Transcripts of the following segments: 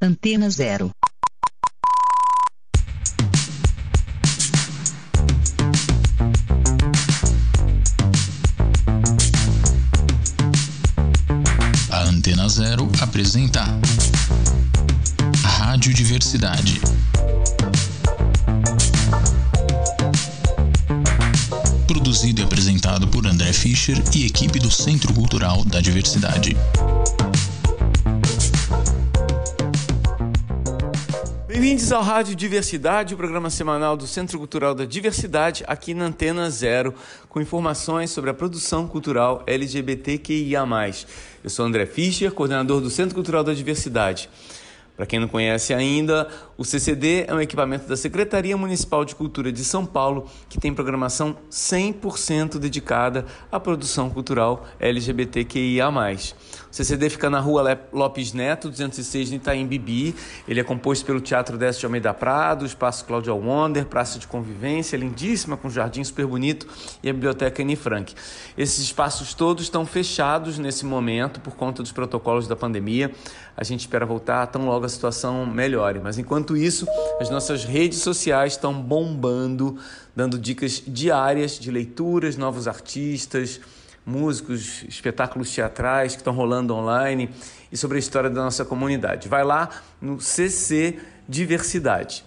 Antena Zero. A Antena Zero apresenta Rádio Diversidade. Produzido e apresentado por André Fischer e equipe do Centro Cultural da Diversidade. Bem-vindos ao Rádio Diversidade, o programa semanal do Centro Cultural da Diversidade, aqui na Antena Zero, com informações sobre a produção cultural LGBTQIA. Eu sou André Fischer, coordenador do Centro Cultural da Diversidade. Para quem não conhece ainda, o CCD é um equipamento da Secretaria Municipal de Cultura de São Paulo que tem programação 100% dedicada à produção cultural LGBTQIA. O CCD fica na rua Lopes Neto, 206, no Itaim Bibi. Ele é composto pelo Teatro Deste de Almeida Prado, Espaço Cláudio Wonder, Praça de Convivência, lindíssima, com jardim super bonito, e a Biblioteca Anne Frank. Esses espaços todos estão fechados nesse momento por conta dos protocolos da pandemia. A gente espera voltar tão logo a situação melhore. Mas enquanto isso, as nossas redes sociais estão bombando, dando dicas diárias de leituras, novos artistas, músicos, espetáculos teatrais que estão rolando online e sobre a história da nossa comunidade. Vai lá no CC Diversidade.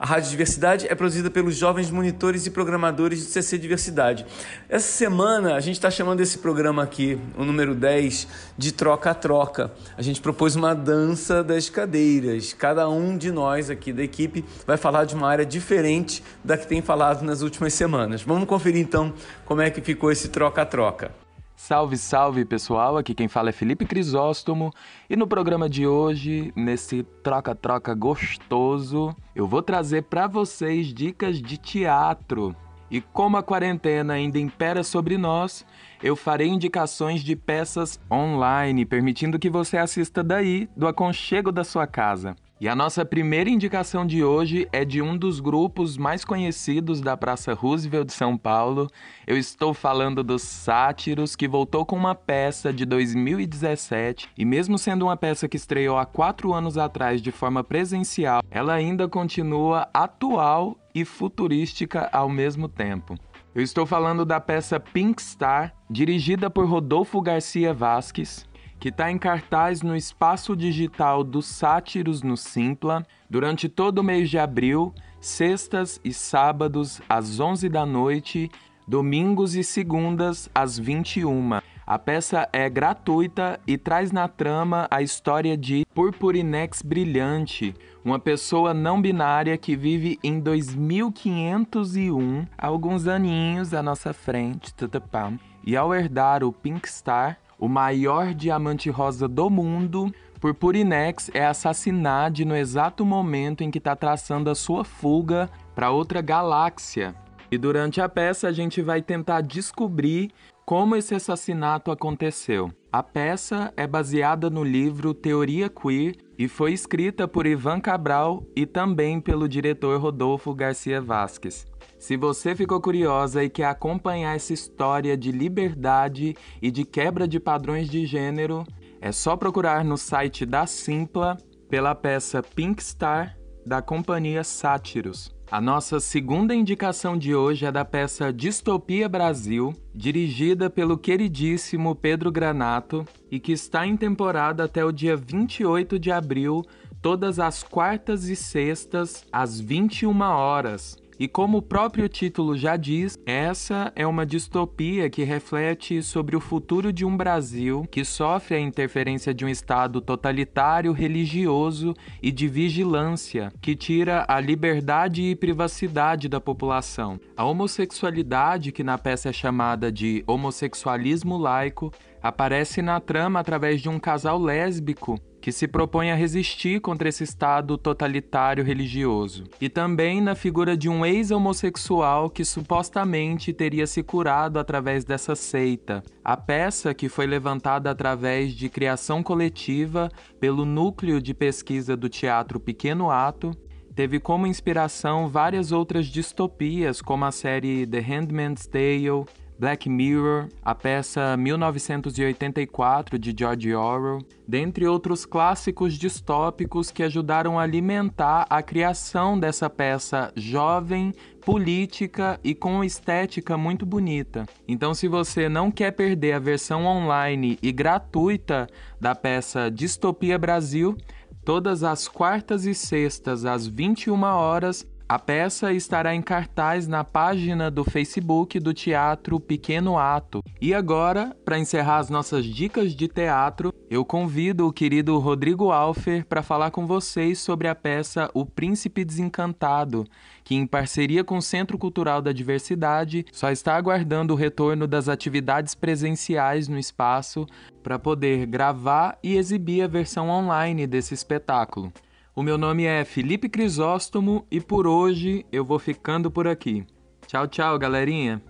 A Rádio Diversidade é produzida pelos jovens monitores e programadores do CC Diversidade. Essa semana a gente está chamando esse programa aqui, o número 10, de troca-troca. A gente propôs uma dança das cadeiras. Cada um de nós aqui da equipe vai falar de uma área diferente da que tem falado nas últimas semanas. Vamos conferir então como é que ficou esse troca-troca. Salve, salve pessoal! Aqui quem fala é Felipe Crisóstomo e no programa de hoje, nesse troca-troca gostoso, eu vou trazer para vocês dicas de teatro. E como a quarentena ainda impera sobre nós, eu farei indicações de peças online, permitindo que você assista daí, do aconchego da sua casa. E a nossa primeira indicação de hoje é de um dos grupos mais conhecidos da Praça Roosevelt de São Paulo. Eu estou falando dos Sátiros, que voltou com uma peça de 2017 e, mesmo sendo uma peça que estreou há quatro anos atrás de forma presencial, ela ainda continua atual e futurística ao mesmo tempo. Eu estou falando da peça Pink Star, dirigida por Rodolfo Garcia Vasques, que está em cartaz no espaço digital dos Sátiros no Simpla durante todo o mês de abril, sextas e sábados às 11 da noite, domingos e segundas às 21. A peça é gratuita e traz na trama a história de Purpurinex Brilhante, uma pessoa não binária que vive em 2501, alguns aninhos à nossa frente, tutupam, e ao herdar o Pink Star, o maior diamante rosa do mundo, Purpurinex é assassinado no exato momento em que está traçando a sua fuga para outra galáxia. E durante a peça a gente vai tentar descobrir como esse assassinato aconteceu. A peça é baseada no livro Teoria Queer e foi escrita por Ivan Cabral e também pelo diretor Rodolfo Garcia Vasques. Se você ficou curiosa e quer acompanhar essa história de liberdade e de quebra de padrões de gênero, é só procurar no site da Simpla pela peça Pink Star da companhia Sátiros. A nossa segunda indicação de hoje é da peça Distopia Brasil, dirigida pelo queridíssimo Pedro Granato e que está em temporada até o dia 28 de abril, todas as quartas e sextas, às 21 horas. E como o próprio título já diz, essa é uma distopia que reflete sobre o futuro de um Brasil que sofre a interferência de um Estado totalitário, religioso e de vigilância, que tira a liberdade e privacidade da população. A homossexualidade, que na peça é chamada de homossexualismo laico, aparece na trama através de um casal lésbico que se propõe a resistir contra esse estado totalitário religioso, e também na figura de um ex-homossexual que supostamente teria se curado através dessa seita. A peça, que foi levantada através de criação coletiva pelo Núcleo de Pesquisa do Teatro Pequeno Ato, teve como inspiração várias outras distopias, como a série The Handmaid's Tale, Black Mirror, a peça 1984 de George Orwell, dentre outros clássicos distópicos que ajudaram a alimentar a criação dessa peça jovem, política e com estética muito bonita. Então, se você não quer perder a versão online e gratuita da peça Distopia Brasil, todas as quartas e sextas às 21 horas a peça estará em cartaz na página do Facebook do Teatro Pequeno Ato. E agora, para encerrar as nossas dicas de teatro, eu convido o querido Rodrigo Alfer para falar com vocês sobre a peça O Príncipe Desencantado, que, em parceria com o Centro Cultural da Diversidade, só está aguardando o retorno das atividades presenciais no espaço para poder gravar e exibir a versão online desse espetáculo. O meu nome é Felipe Crisóstomo e por hoje eu vou ficando por aqui. Tchau, tchau, galerinha.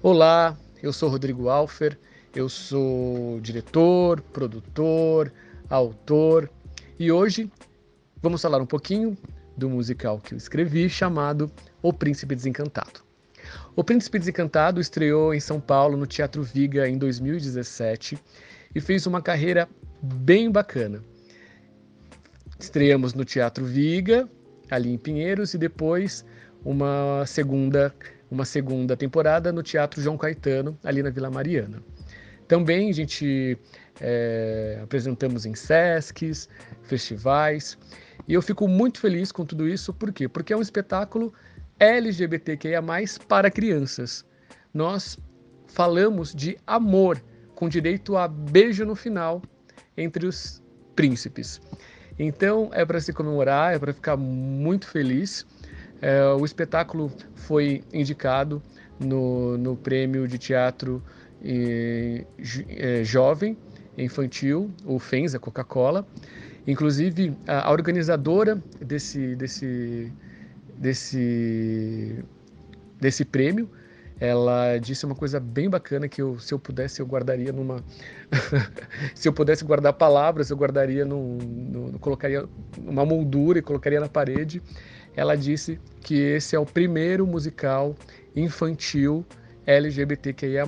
Olá, eu sou Rodrigo Alfer, eu sou diretor, produtor, autor e hoje vamos falar um pouquinho do musical que eu escrevi chamado O Príncipe Desencantado. O Príncipe Desencantado estreou em São Paulo no Teatro Viga em 2017 e fez uma carreira bem bacana. Estreamos no Teatro Viga, ali em Pinheiros, e depois uma segunda, uma segunda temporada no Teatro João Caetano, ali na Vila Mariana. Também a gente é, apresentamos em Sescs, festivais, e eu fico muito feliz com tudo isso, por quê? Porque é um espetáculo LGBTQIA, para crianças. Nós falamos de amor, com direito a beijo no final entre os príncipes. Então é para se comemorar, é para ficar muito feliz. É, o espetáculo foi indicado no, no prêmio de teatro e, é, jovem infantil, o FENS, a Coca-Cola. Inclusive, a, a organizadora desse, desse, desse, desse prêmio ela disse uma coisa bem bacana que eu, se eu pudesse eu guardaria numa se eu pudesse guardar palavras eu guardaria num, no, colocaria uma moldura e colocaria na parede. Ela disse que esse é o primeiro musical infantil LGBTQIA+,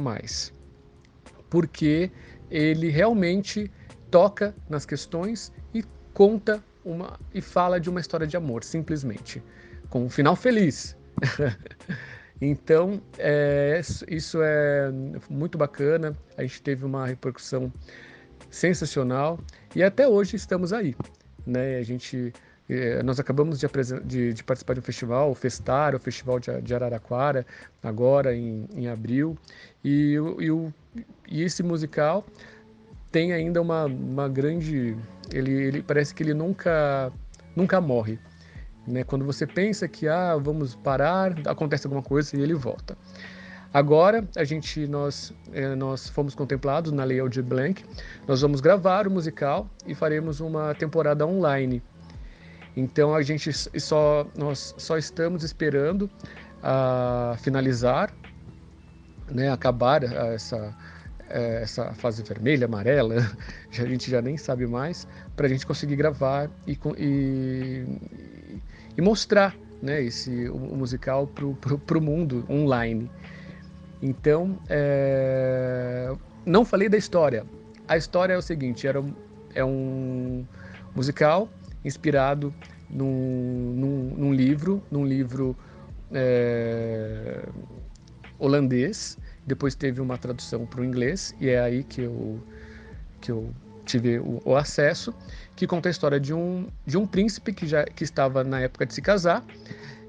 porque ele realmente toca nas questões e conta uma e fala de uma história de amor, simplesmente, com um final feliz. Então, é, isso é muito bacana. A gente teve uma repercussão sensacional e até hoje estamos aí. Né? A gente, é, nós acabamos de, de, de, participar de um festival, o Festar, o Festival de, de Araraquara, agora em, em abril. E, e, o, e esse musical tem ainda uma, uma grande. Ele, ele parece que ele nunca, nunca morre. Né? Quando você pensa que ah, vamos parar, acontece alguma coisa e ele volta. Agora a gente nós é, nós fomos contemplados na Lei Aldir Blanc. Nós vamos gravar o musical e faremos uma temporada online. Então a gente só nós só estamos esperando a uh, finalizar, né, acabar essa é, essa fase vermelha, amarela, a gente já nem sabe mais, para a gente conseguir gravar e, e, e mostrar né, esse, o, musical para o mundo online. Então, é... não falei da história. A história é o seguinte: era, é um musical inspirado num, num, num livro, num livro é... holandês. Depois teve uma tradução para o inglês e é aí que eu, que eu tive o, o, acesso, que conta a história de um, de um príncipe que já que estava na época de se casar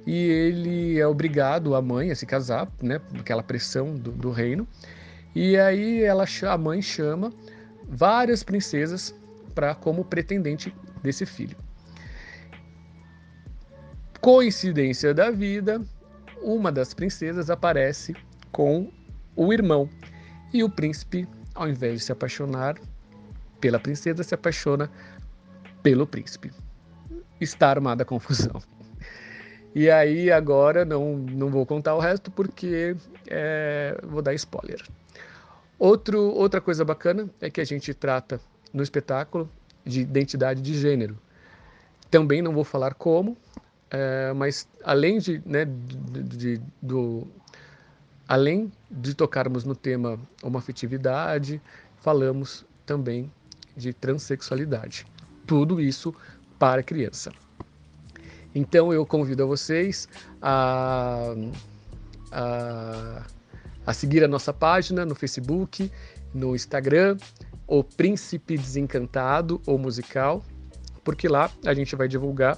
e ele é obrigado, a mãe, a se casar, né, aquela pressão do, do reino. E aí ela, a mãe chama várias princesas para como pretendente desse filho. Coincidência da vida, uma das princesas aparece com o irmão e o príncipe, ao invés de se apaixonar pela princesa se apaixona pelo príncipe. Está armada a confusão. E aí agora não, não vou contar o resto porque é, vou dar spoiler. Outro, outra coisa bacana é que a gente trata no espetáculo de identidade de gênero. Também não vou falar como, é, mas além de, né, de, de, do, além de tocarmos no tema homoafetividade, falamos também de transexualidade. Tudo isso para criança. Então eu convido a vocês a, a, a seguir a nossa página no Facebook, no Instagram, O Príncipe Desencantado ou Musical, porque lá a gente vai divulgar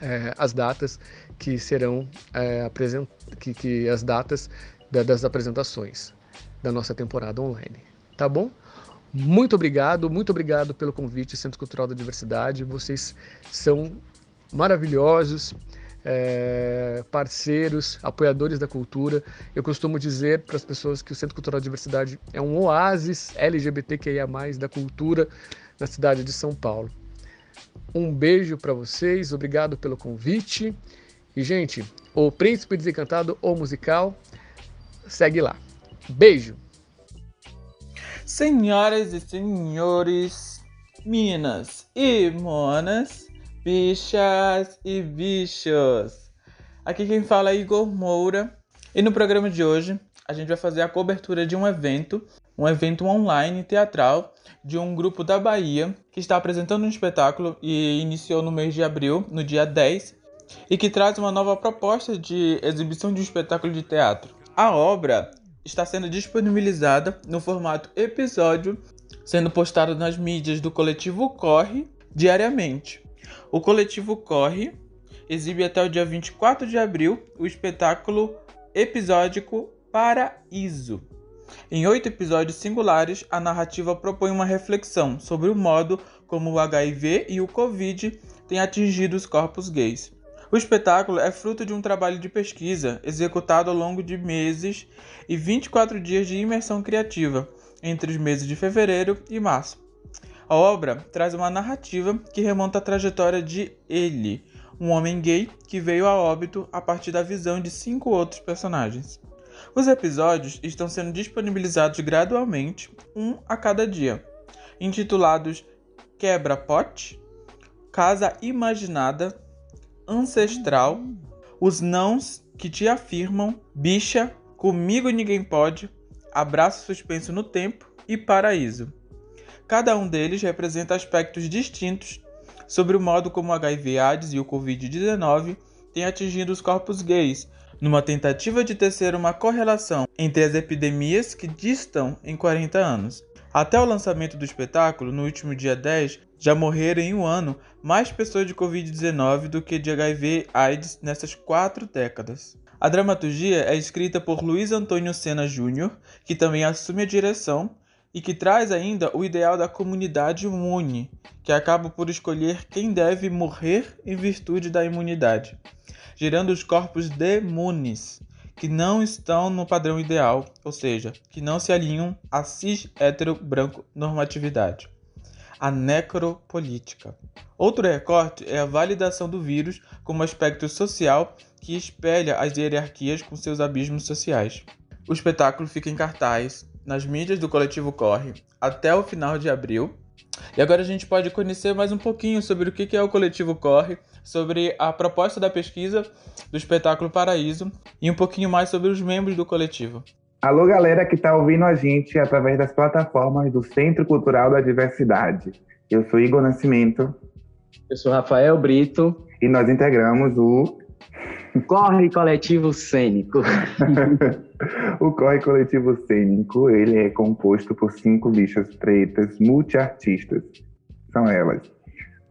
é, as datas que serão é, apresent... que, que as datas da, das apresentações da nossa temporada online. Tá bom? Muito obrigado, muito obrigado pelo convite, Centro Cultural da Diversidade. Vocês são maravilhosos, é, parceiros, apoiadores da cultura. Eu costumo dizer para as pessoas que o Centro Cultural da Diversidade é um oásis LGBTQIA, da cultura na cidade de São Paulo. Um beijo para vocês, obrigado pelo convite. E, gente, o Príncipe Desencantado, ou musical, segue lá. Beijo! Senhoras e senhores, minas e monas, bichas e bichos. Aqui quem fala é Igor Moura. E no programa de hoje a gente vai fazer a cobertura de um evento, um evento online teatral de um grupo da Bahia que está apresentando um espetáculo e iniciou no mês de abril, no dia 10, e que traz uma nova proposta de exibição de um espetáculo de teatro. A obra está sendo disponibilizada no formato episódio, sendo postada nas mídias do coletivo Corre diariamente. O coletivo Corre exibe até o dia 24 de abril o espetáculo episódico Paraíso. Em oito episódios singulares, a narrativa propõe uma reflexão sobre o modo como o HIV e o Covid têm atingido os corpos gays. O espetáculo é fruto de um trabalho de pesquisa executado ao longo de meses e 24 dias de imersão criativa, entre os meses de fevereiro e março. A obra traz uma narrativa que remonta à trajetória de ele, um homem gay que veio a óbito a partir da visão de cinco outros personagens. Os episódios estão sendo disponibilizados gradualmente, um a cada dia, intitulados Quebra-Pote, Casa Imaginada ancestral, os nãos que te afirmam, bicha, comigo ninguém pode, abraço suspenso no tempo e paraíso. Cada um deles representa aspectos distintos sobre o modo como o HIV/AIDS e o Covid-19 têm atingido os corpos gays, numa tentativa de tecer uma correlação entre as epidemias que distam em 40 anos. Até o lançamento do espetáculo, no último dia 10, já morreram em um ano mais pessoas de Covid-19 do que de HIV/AIDS nessas quatro décadas. A dramaturgia é escrita por Luiz Antônio Sena Júnior, que também assume a direção e que traz ainda o ideal da comunidade imune, que acaba por escolher quem deve morrer em virtude da imunidade, gerando os corpos demunes, que não estão no padrão ideal, ou seja, que não se alinham à cis hétero branco normatividade. A necropolítica. Outro recorte é a validação do vírus como aspecto social que espelha as hierarquias com seus abismos sociais. O espetáculo fica em cartaz nas mídias do coletivo Corre até o final de abril. E agora a gente pode conhecer mais um pouquinho sobre o que é o coletivo Corre sobre a proposta da pesquisa do espetáculo Paraíso e um pouquinho mais sobre os membros do coletivo. Alô, galera que está ouvindo a gente através das plataformas do Centro Cultural da Diversidade. Eu sou Igor Nascimento. Eu sou Rafael Brito. E nós integramos o. Corre Coletivo Cênico. o Corre Coletivo Cênico, ele é composto por cinco bichas pretas multiartistas. São elas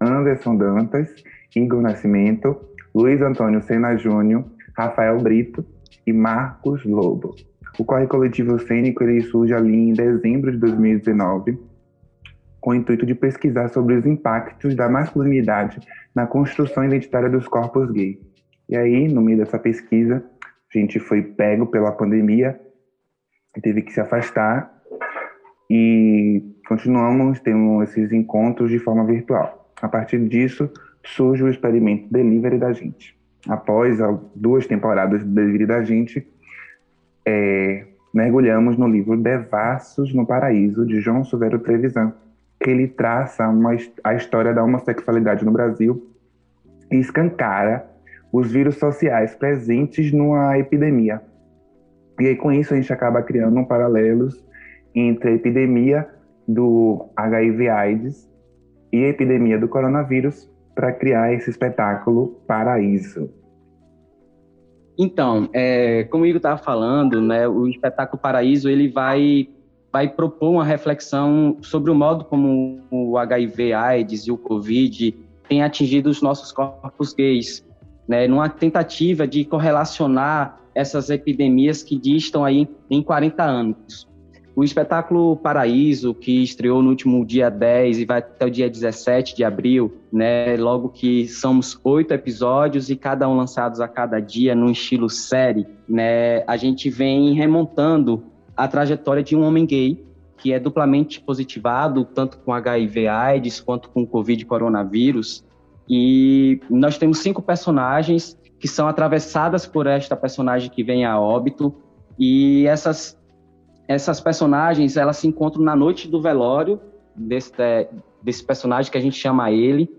Anderson Dantas, Igor Nascimento, Luiz Antônio Sena Júnior, Rafael Brito e Marcos Lobo. O Corre Coletivo Cênico ele surge ali em dezembro de 2019, com o intuito de pesquisar sobre os impactos da masculinidade na construção identitária dos corpos gays. E aí, no meio dessa pesquisa, a gente foi pego pela pandemia, teve que se afastar e continuamos tendo esses encontros de forma virtual. A partir disso, surge o experimento Delivery da Gente. Após duas temporadas do Delivery da Gente, é, mergulhamos no livro Devassos no Paraíso, de João Silveiro Trevisan, que ele traça uma, a história da homossexualidade no Brasil e escancara os vírus sociais presentes numa epidemia. E aí, com isso, a gente acaba criando um paralelos entre a epidemia do HIV/AIDS e a epidemia do coronavírus para criar esse espetáculo Paraíso. Então, é, como o Igor estava falando, né, o espetáculo Paraíso ele vai vai propor uma reflexão sobre o modo como o HIV/AIDS e o COVID têm atingido os nossos corpos gays, né, numa tentativa de correlacionar essas epidemias que distam aí em 40 anos. O espetáculo Paraíso, que estreou no último dia 10 e vai até o dia 17 de abril, né, logo que somos oito episódios e cada um lançados a cada dia num estilo série, né, a gente vem remontando a trajetória de um homem gay que é duplamente positivado, tanto com HIV AIDS quanto com Covid coronavírus. E nós temos cinco personagens que são atravessadas por esta personagem que vem a óbito. E essas essas personagens elas se encontram na noite do velório desse, desse personagem que a gente chama ele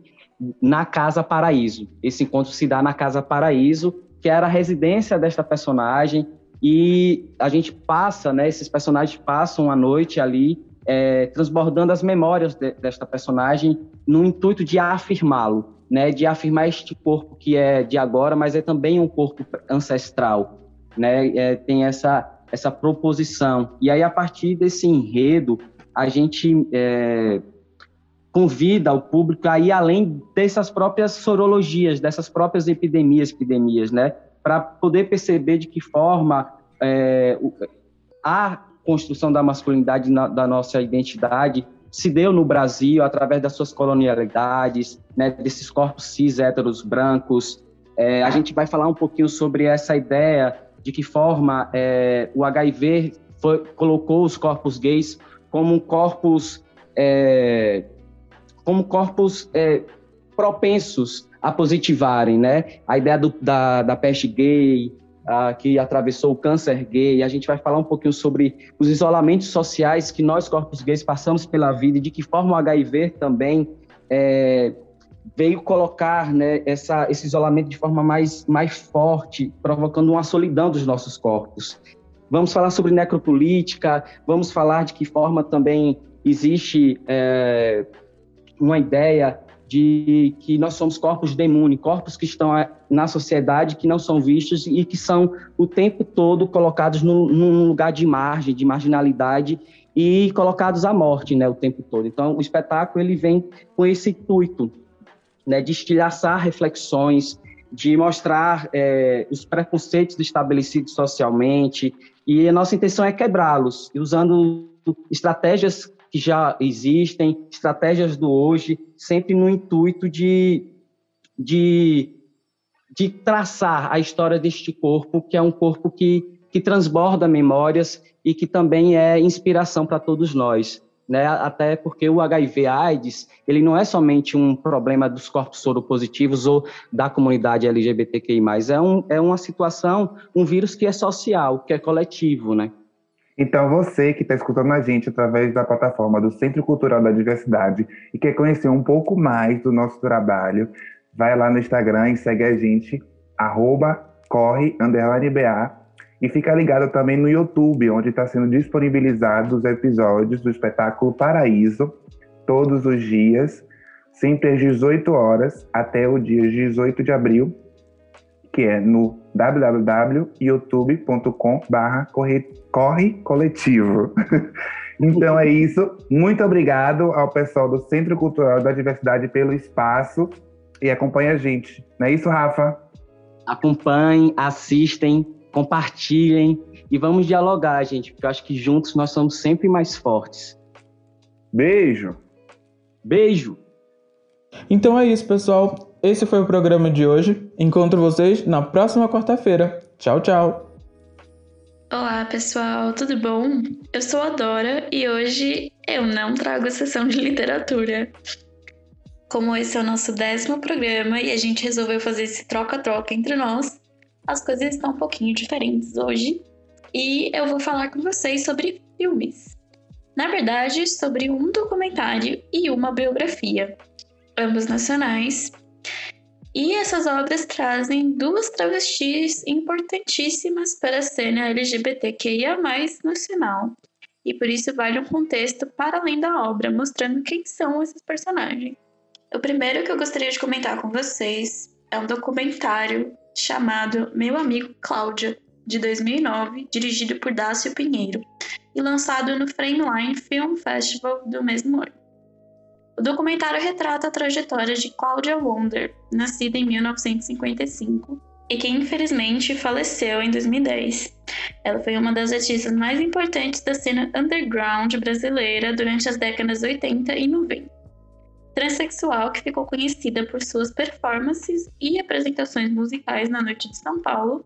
na Casa Paraíso. Esse encontro se dá na Casa Paraíso, que era a residência desta personagem, e a gente passa, né, esses personagens passam a noite ali é, transbordando as memórias de, desta personagem no intuito de afirmá-lo, né, de afirmar este corpo que é de agora, mas é também um corpo ancestral, né, é, tem essa essa proposição. E aí, a partir desse enredo, a gente é, convida o público a ir além dessas próprias sorologias, dessas próprias epidemias, epidemias, né? Para poder perceber de que forma é, a construção da masculinidade na, da nossa identidade se deu no Brasil através das suas colonialidades, né, desses corpos cis héteros brancos. É, a gente vai falar um pouquinho sobre essa ideia de que forma é, o HIV foi, colocou os corpos gays como corpos é, como corpos é, propensos a positivarem, né? A ideia do, da, da peste gay, que atravessou o câncer gay, a gente vai falar um pouquinho sobre os isolamentos sociais que nós, corpos gays, passamos pela vida e de que forma o HIV também é, veio colocar né, essa, esse isolamento de forma mais, mais forte, provocando uma solidão dos nossos corpos. Vamos falar sobre necropolítica, vamos falar de que forma também existe é, uma ideia de que nós somos corpos demônio, corpos que estão na sociedade, que não são vistos e que são o tempo todo colocados num lugar de margem, de marginalidade e colocados à morte, né, o tempo todo. Então, o espetáculo ele vem com esse intuito né, de estilhaçar reflexões, de mostrar é, os preconceitos estabelecidos socialmente, e a nossa intenção é quebrá-los, usando estratégias que já existem, estratégias do hoje, sempre no intuito de, de, de traçar a história deste corpo, que é um corpo que, que transborda memórias e que também é inspiração para todos nós né? Até porque o HIV/AIDS ele não é somente um problema dos corpos soropositivos ou da comunidade LGBTQI+, é, um, é uma situação, um vírus que é social, que é coletivo, né? Então, você que está escutando a gente através da plataforma do Centro Cultural da Diversidade e quer conhecer um pouco mais do nosso trabalho, vai lá no Instagram e segue a gente, arroba corre, underline BA, e fica ligado também no YouTube, onde está sendo disponibilizados os episódios do espetáculo Paraíso, todos os dias, sempre às 18 horas, até o dia 18 de abril, que é no www.youtube.com.br corre coletivo. então é isso. Muito obrigado ao pessoal do Centro Cultural da Diversidade pelo espaço e acompanha a gente. Não é isso, Rafa? Acompanhem, assistem, compartilhem e vamos dialogar, gente, porque eu acho que juntos nós somos sempre mais fortes. Beijo. Beijo. Então é isso, pessoal. Esse foi o programa de hoje. Encontro vocês na próxima quarta-feira. Tchau, tchau. Olá, pessoal, tudo bom? Eu sou a Dora e hoje eu não trago a sessão de literatura. Como esse é o nosso décimo programa e a gente resolveu fazer esse troca-troca entre nós, as coisas estão um pouquinho diferentes hoje e eu vou falar com vocês sobre filmes. Na verdade, sobre um documentário e uma biografia, ambos nacionais. E essas obras trazem duas travestis importantíssimas para a cena LGBTQIA+, nacional. E por isso vale um contexto para além da obra, mostrando quem são esses personagens. O primeiro que eu gostaria de comentar com vocês é um documentário chamado Meu Amigo Cláudia, de 2009, dirigido por Dácio Pinheiro e lançado no Frameline Film Festival do mesmo ano. O documentário retrata a trajetória de Claudia Wonder, nascida em 1955 e que infelizmente faleceu em 2010. Ela foi uma das artistas mais importantes da cena underground brasileira durante as décadas 80 e 90. Transsexual que ficou conhecida por suas performances e apresentações musicais na Noite de São Paulo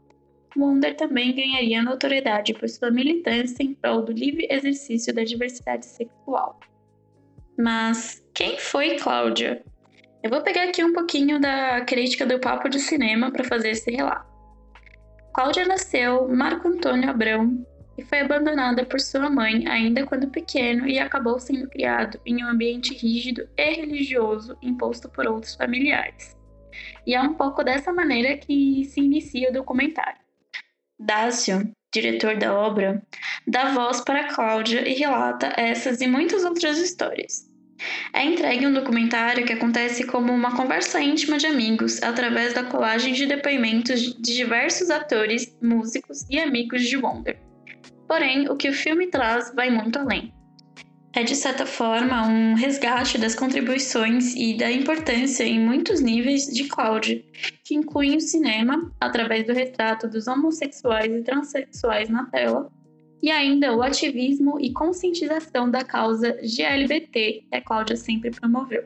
Wonder também ganharia notoriedade por sua militância em prol do livre exercício da diversidade sexual. Mas quem foi Cláudia? Eu vou pegar aqui um pouquinho da crítica do Papo de Cinema para fazer esse relato. Cláudia nasceu Marco Antônio Abrão e foi abandonada por sua mãe ainda quando pequeno e acabou sendo criado em um ambiente rígido e religioso imposto por outros familiares. E é um pouco dessa maneira que se inicia o documentário. Dácio, diretor da obra, dá voz para Cláudia e relata essas e muitas outras histórias. É entregue um documentário que acontece como uma conversa íntima de amigos, através da colagem de depoimentos de diversos atores, músicos e amigos de Wonder. Porém, o que o filme traz vai muito além é de certa forma um resgate das contribuições e da importância em muitos níveis de Cláudia, que incluem o cinema, através do retrato dos homossexuais e transexuais na tela, e ainda o ativismo e conscientização da causa GLBT que a Cláudia sempre promoveu.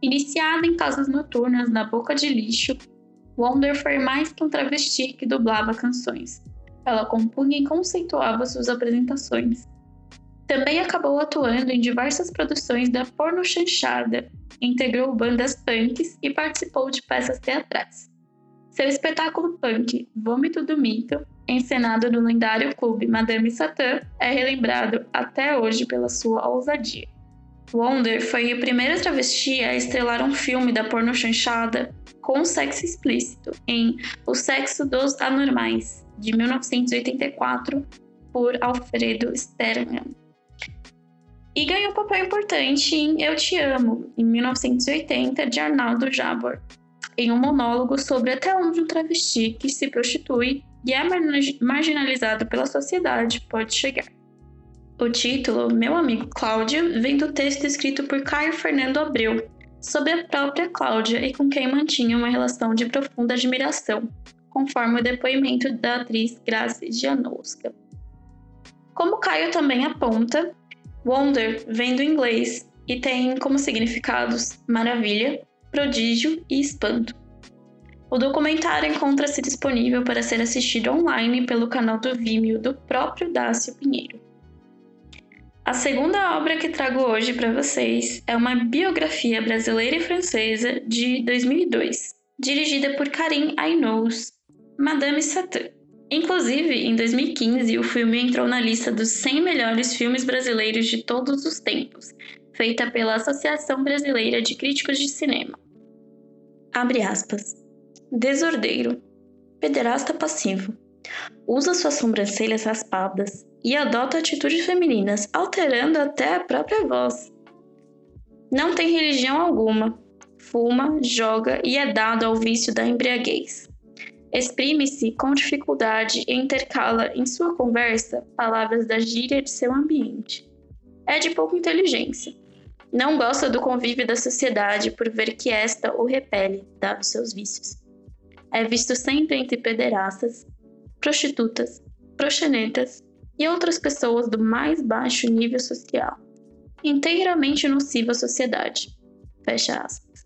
Iniciada em casas noturnas na boca de lixo, Wonder foi mais que um travesti que dublava canções. Ela compunha e conceituava suas apresentações, também acabou atuando em diversas produções da porno chanchada, integrou bandas punks e participou de peças teatrais. Seu espetáculo punk Vômito do Mito, encenado no lendário clube Madame Satã, é relembrado até hoje pela sua ousadia. Wonder foi a primeira travesti a estrelar um filme da porno chanchada com sexo explícito em O Sexo dos Anormais, de 1984, por Alfredo Sterman e ganhou um papel importante em Eu Te Amo, em 1980, de Arnaldo Jabor, em um monólogo sobre até onde um travesti que se prostitui e é marginalizado pela sociedade pode chegar. O título, Meu Amigo Cláudia, vem do texto escrito por Caio Fernando Abreu, sobre a própria Cláudia e com quem mantinha uma relação de profunda admiração, conforme o depoimento da atriz Grace Janowska. Como Caio também aponta, Wonder vem do inglês e tem como significados maravilha, prodígio e espanto. O documentário encontra-se disponível para ser assistido online pelo canal do Vimeo do próprio Dácio Pinheiro. A segunda obra que trago hoje para vocês é uma biografia brasileira e francesa de 2002, dirigida por Karim Ainous, Madame Satã. Inclusive, em 2015, o filme entrou na lista dos 100 melhores filmes brasileiros de todos os tempos, feita pela Associação Brasileira de Críticos de Cinema. Abre aspas. Desordeiro. Pederasta passivo. Usa suas sobrancelhas raspadas e adota atitudes femininas, alterando até a própria voz. Não tem religião alguma. Fuma, joga e é dado ao vício da embriaguez. Exprime-se com dificuldade e intercala em sua conversa palavras da gíria de seu ambiente. É de pouca inteligência. Não gosta do convívio da sociedade por ver que esta o repele, dados seus vícios. É visto sempre entre pederastas, prostitutas, proxenetas e outras pessoas do mais baixo nível social, inteiramente nocivo à sociedade. Fecha aspas.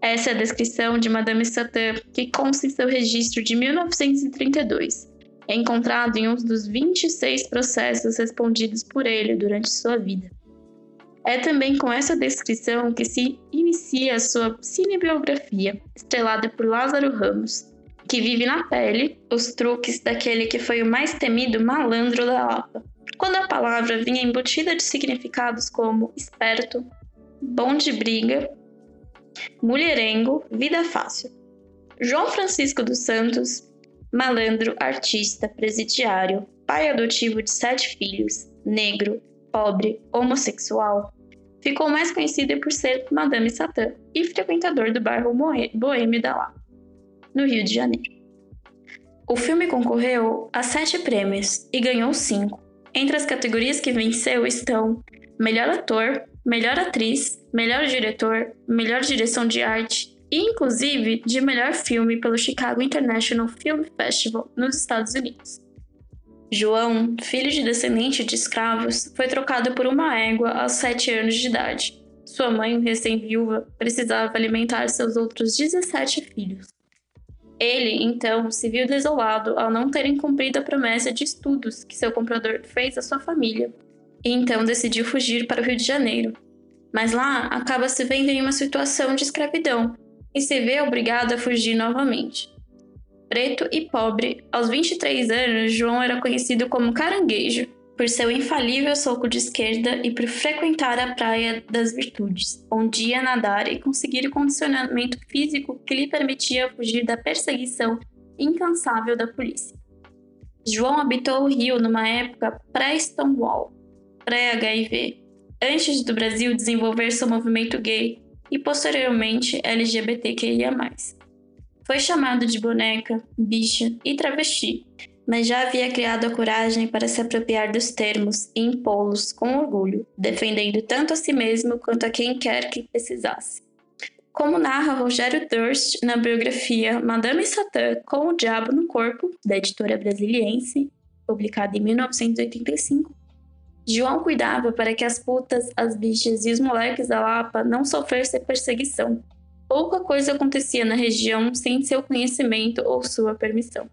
Essa é a descrição de Madame Satã, que consta em seu registro de 1932, encontrado em um dos 26 processos respondidos por ele durante sua vida. É também com essa descrição que se inicia a sua cinebiografia, estrelada por Lázaro Ramos, que vive na pele os truques daquele que foi o mais temido malandro da Lapa. Quando a palavra vinha embutida de significados como esperto, bom de briga mulherengo, vida fácil. João Francisco dos Santos, malandro, artista, presidiário, pai adotivo de sete filhos, negro, pobre, homossexual, ficou mais conhecido por ser Madame Satã e frequentador do bairro Boêmio da Lapa, no Rio de Janeiro. O filme concorreu a sete prêmios e ganhou cinco. Entre as categorias que venceu estão Melhor Ator, Melhor Atriz, Melhor Diretor, Melhor Direção de Arte e, inclusive, de Melhor Filme pelo Chicago International Film Festival nos Estados Unidos. João, filho de descendente de escravos, foi trocado por uma égua aos sete anos de idade. Sua mãe, recém-viúva, precisava alimentar seus outros 17 filhos. Ele, então, se viu desolado ao não terem cumprido a promessa de estudos que seu comprador fez à sua família, e então decidiu fugir para o Rio de Janeiro. Mas lá acaba se vendo em uma situação de escravidão e se vê obrigado a fugir novamente. Preto e pobre, aos 23 anos, João era conhecido como caranguejo, por seu infalível soco de esquerda e por frequentar a Praia das Virtudes, onde ia nadar e conseguir o condicionamento físico que lhe permitia fugir da perseguição incansável da polícia. João habitou o Rio numa época pré-Stonewall, pré-HIV, antes do Brasil desenvolver seu movimento gay e posteriormente LGBTQIA. Foi chamado de boneca, bicha e travesti, mas já havia criado a coragem para se apropriar dos termos e impô-los com orgulho, defendendo tanto a si mesmo quanto a quem quer que precisasse. Como narra Rogério Durst na biografia Madame Satã com o Diabo no Corpo, da editora brasiliense, publicada em 1985, João cuidava para que as putas, as bichas e os moleques da Lapa não sofressem perseguição. Pouca coisa acontecia na região sem seu conhecimento ou sua permissão.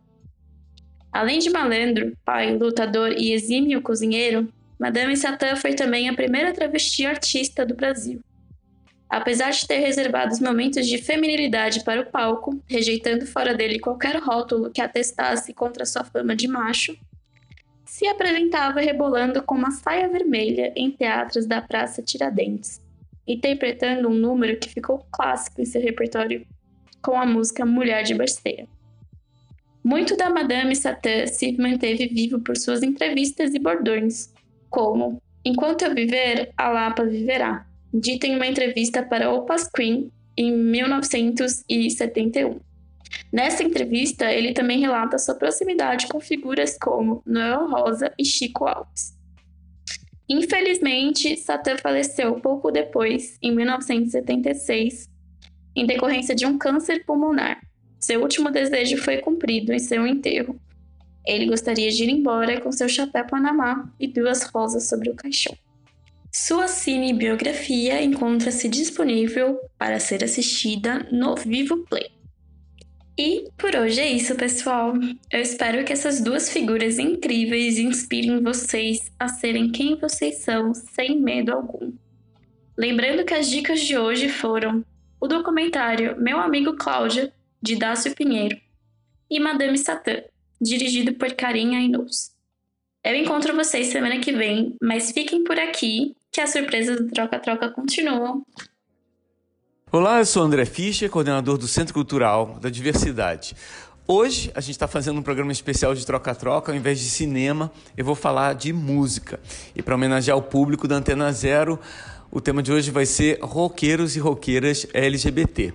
Além de malandro, pai, lutador e exímio cozinheiro, Madame Satã foi também a primeira travesti artista do Brasil. Apesar de ter reservado os momentos de feminilidade para o palco, rejeitando fora dele qualquer rótulo que atestasse contra sua fama de macho, se apresentava rebolando com uma saia vermelha em teatros da Praça Tiradentes, interpretando um número que ficou clássico em seu repertório com a música Mulher de Berceira. Muito da Madame Satã se manteve vivo por suas entrevistas e bordões, como Enquanto eu viver, a Lapa viverá, dita em uma entrevista para Opas Queen em 1971. Nessa entrevista, ele também relata sua proximidade com figuras como Noel Rosa e Chico Alves. Infelizmente, Satã faleceu pouco depois, em 1976, em decorrência de um câncer pulmonar. Seu último desejo foi cumprido em seu enterro. Ele gostaria de ir embora com seu chapéu Panamá e duas rosas sobre o caixão. Sua cinebiografia encontra-se disponível para ser assistida no Vivo Play. E por hoje é isso, pessoal. Eu espero que essas duas figuras incríveis inspirem vocês a serem quem vocês são sem medo algum. Lembrando que as dicas de hoje foram o documentário Meu Amigo Cláudia, de Dácio Pinheiro, e Madame Satã, dirigido por Karim Ainous. Eu encontro vocês semana que vem, mas fiquem por aqui que as surpresas do Troca-Troca continuam Olá, eu sou André Fischer, coordenador do Centro Cultural da Diversidade. Hoje a gente está fazendo um programa especial de troca-troca, ao invés de cinema, eu vou falar de música. E para homenagear o público da Antena Zero, o tema de hoje vai ser roqueiros e roqueiras LGBT.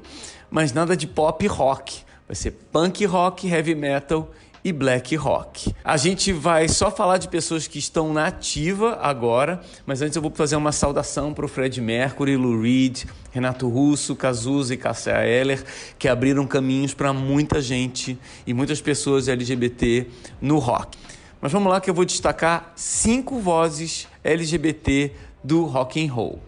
Mas nada de pop rock, vai ser punk rock, heavy metal e black rock. A gente vai só falar de pessoas que estão na ativa agora, mas antes eu vou fazer uma saudação para o Fred Mercury, Lou Reed, Renato Russo, Cazuza e Cassia Eller, que abriram caminhos para muita gente e muitas pessoas LGBT no rock. Mas vamos lá que eu vou destacar cinco vozes LGBT do rock and roll.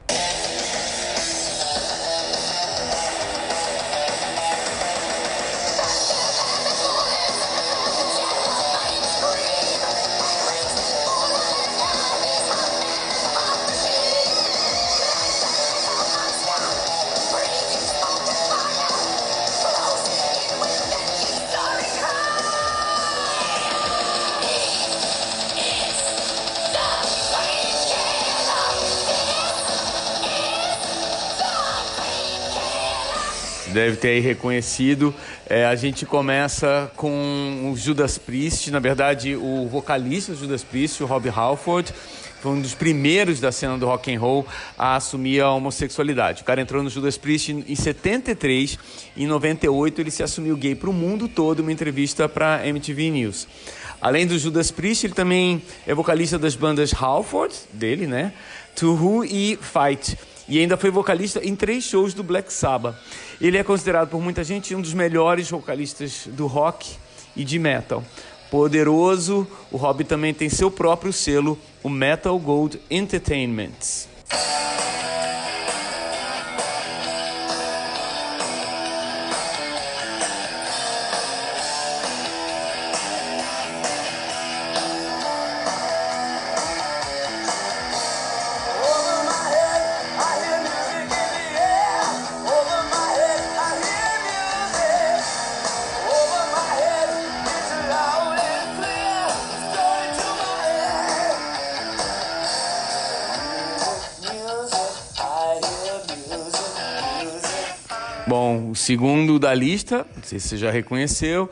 Deve ter aí reconhecido. É, a gente começa com o Judas Priest, na verdade o vocalista Judas Priest, o Rob Halford, foi um dos primeiros da cena do rock and roll a assumir a homossexualidade. O cara entrou no Judas Priest em 73, em 98 ele se assumiu gay para o mundo todo, uma entrevista para MTV News. Além do Judas Priest, ele também é vocalista das bandas Halford, dele, né? To Who e Fight. E ainda foi vocalista em três shows do Black Sabbath. Ele é considerado por muita gente um dos melhores vocalistas do rock e de metal. Poderoso, o Rob também tem seu próprio selo, o Metal Gold Entertainment. Segundo da lista, não sei se você já reconheceu,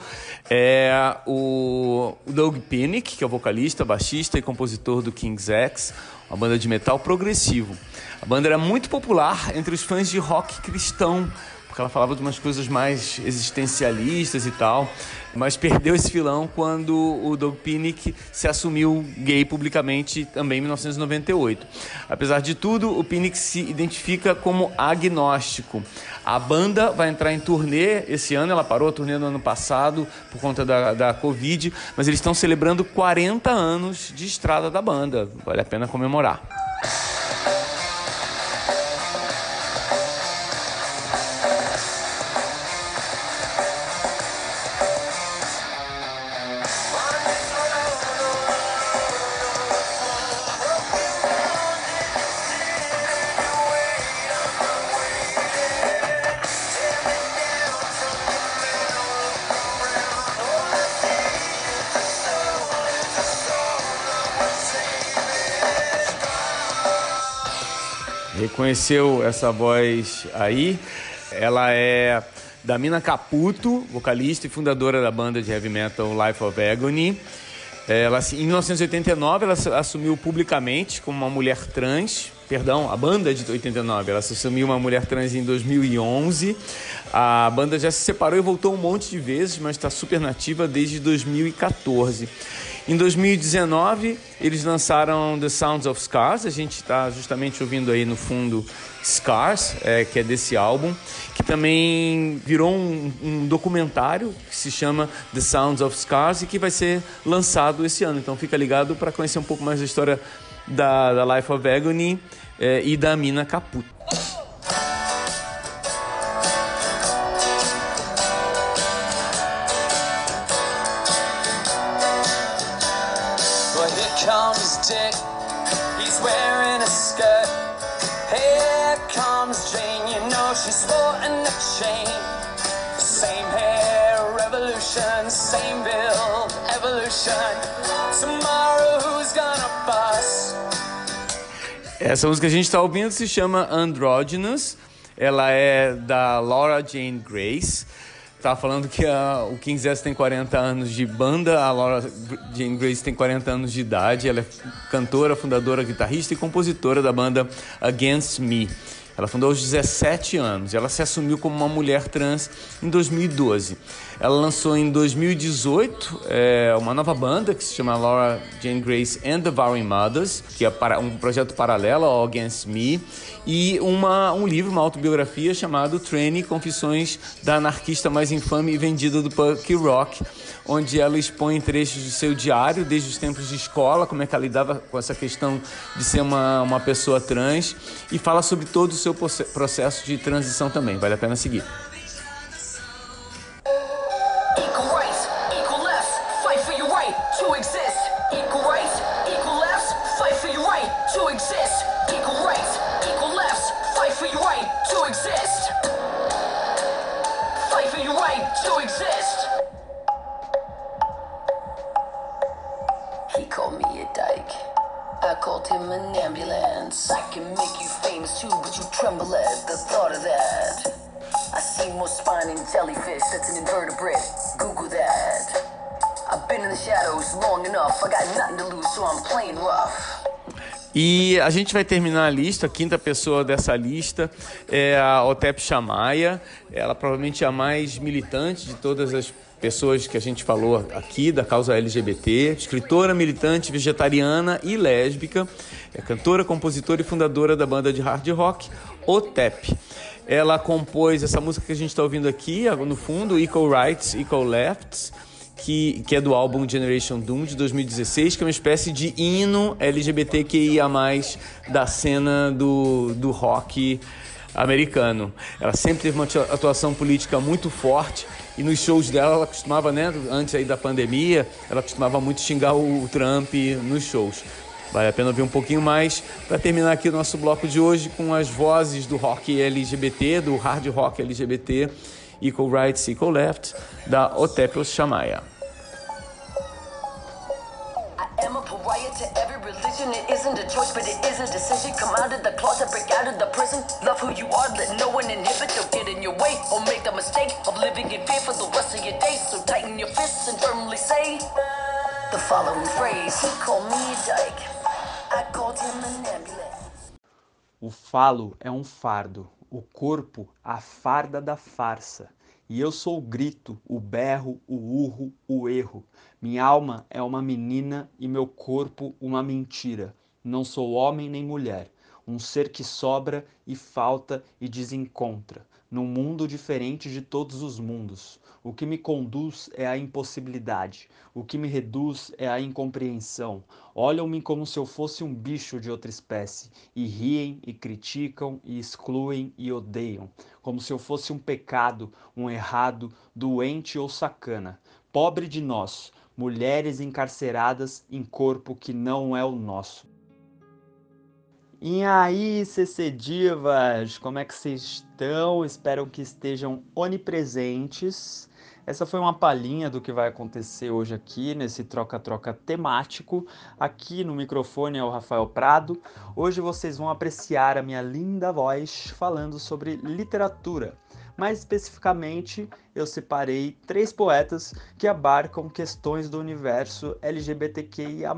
é o Doug Pinnick, que é o vocalista, baixista e compositor do King's X, uma banda de metal progressivo. A banda era muito popular entre os fãs de rock cristão, porque ela falava de umas coisas mais existencialistas e tal, mas perdeu esse filão quando o Doug Pinnick se assumiu gay publicamente também em 1998. Apesar de tudo, o Pinnick se identifica como agnóstico. A banda vai entrar em turnê esse ano, ela parou a turnê no ano passado por conta da, da Covid, mas eles estão celebrando 40 anos de estrada da banda. Vale a pena comemorar. Reconheceu essa voz aí? Ela é da Mina Caputo, vocalista e fundadora da banda de heavy metal Life of Agony. Ela, em 1989, ela assumiu publicamente como uma mulher trans. Perdão, a banda de 89, ela assumiu uma mulher trans em 2011. A banda já se separou e voltou um monte de vezes, mas está super nativa desde 2014. Em 2019, eles lançaram The Sounds of Scars. A gente está justamente ouvindo aí no fundo Scars, é, que é desse álbum, que também virou um, um, documentário que se chama The Sounds of Scars e que vai ser lançado esse ano. Então fica ligado para conhecer um pouco mais da história da, da Life of Agony é, e da Mina Caputo. Chain. Same hair, revolution, same evolution. Tomorrow who's gonna bust? Essa música que a gente está ouvindo se chama Androgynous. Ela é da Laura Jane Grace. Tava falando que a, o King's S tem 40 anos de banda, a Laura Jane Grace tem 40 anos de idade. Ela é cantora, fundadora, guitarrista e compositora da banda Against Me. Ela fundou aos 17 anos ela se assumiu como uma mulher trans em 2012. Ela lançou em 2018 é, uma nova banda que se chama Laura Jane Grace and the Vowing Mothers, que é para, um projeto paralelo ao Against Me, e uma, um livro, uma autobiografia chamado Trainee Confissões da Anarquista Mais Infame e Vendida do Punk Rock, onde ela expõe trechos do seu diário, desde os tempos de escola, como é que ela lidava com essa questão de ser uma, uma pessoa trans, e fala sobre todo o seu processo de transição também. Vale a pena seguir. E a gente vai terminar a lista, a quinta pessoa dessa lista é a Otep Chamaya. Ela provavelmente é a mais militante de todas as pessoas que a gente falou aqui da causa LGBT, escritora, militante, vegetariana e lésbica, é cantora, compositora e fundadora da banda de hard rock Otep. Ela compôs essa música que a gente está ouvindo aqui, no fundo, Equal Rights, Equal Lefts, que, que é do álbum Generation Doom de 2016, que é uma espécie de hino LGBTQIA, da cena do, do rock americano. Ela sempre teve uma atuação política muito forte e nos shows dela ela costumava, né, antes aí da pandemia, ela costumava muito xingar o Trump nos shows. Vale a pena ouvir um pouquinho mais para terminar aqui o nosso bloco de hoje com as vozes do rock LGBT, do hard rock LGBT, Equal Rights, Equal Left, da Otepos Shamaya. It isn't a choice, but it is a decision. Come out of the closet, break out of the prison. Love who you are, let no one inhibit or get in your way. Or make the mistake of living in fear for the rest of your days. So tighten your fists and firmly say the following phrase. He called me a dyke. I called him an ambulance. O falo é um fardo, o corpo a farda da farsa. E eu sou o grito, o berro, o urro, o erro. Minha alma é uma menina e meu corpo uma mentira. Não sou homem nem mulher, um ser que sobra e falta e desencontra, num mundo diferente de todos os mundos. O que me conduz é a impossibilidade, o que me reduz é a incompreensão. Olham-me como se eu fosse um bicho de outra espécie, e riem, e criticam, e excluem, e odeiam, como se eu fosse um pecado, um errado, doente ou sacana. Pobre de nós, mulheres encarceradas em corpo que não é o nosso. E aí, CC Divas, como é que vocês estão? Espero que estejam onipresentes. Essa foi uma palhinha do que vai acontecer hoje aqui nesse troca-troca temático. Aqui no microfone é o Rafael Prado. Hoje vocês vão apreciar a minha linda voz falando sobre literatura. Mais especificamente, eu separei três poetas que abarcam questões do universo LGBTQIA.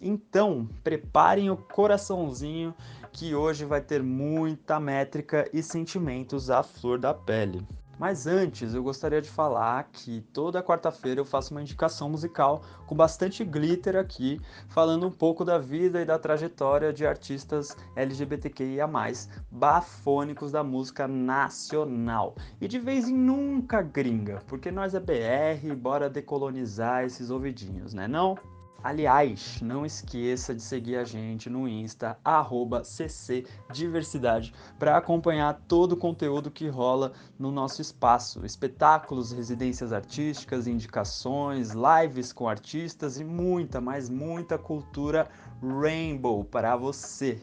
Então, preparem o coraçãozinho que hoje vai ter muita métrica e sentimentos à flor da pele. Mas antes, eu gostaria de falar que toda quarta-feira eu faço uma indicação musical com bastante glitter aqui, falando um pouco da vida e da trajetória de artistas LGBTQIA+, bafônicos da música nacional. E de vez em nunca gringa, porque nós é BR, bora decolonizar esses ouvidinhos, né não? Aliás, não esqueça de seguir a gente no Insta, ccdiversidade, para acompanhar todo o conteúdo que rola no nosso espaço. Espetáculos, residências artísticas, indicações, lives com artistas e muita, mas muita cultura rainbow para você.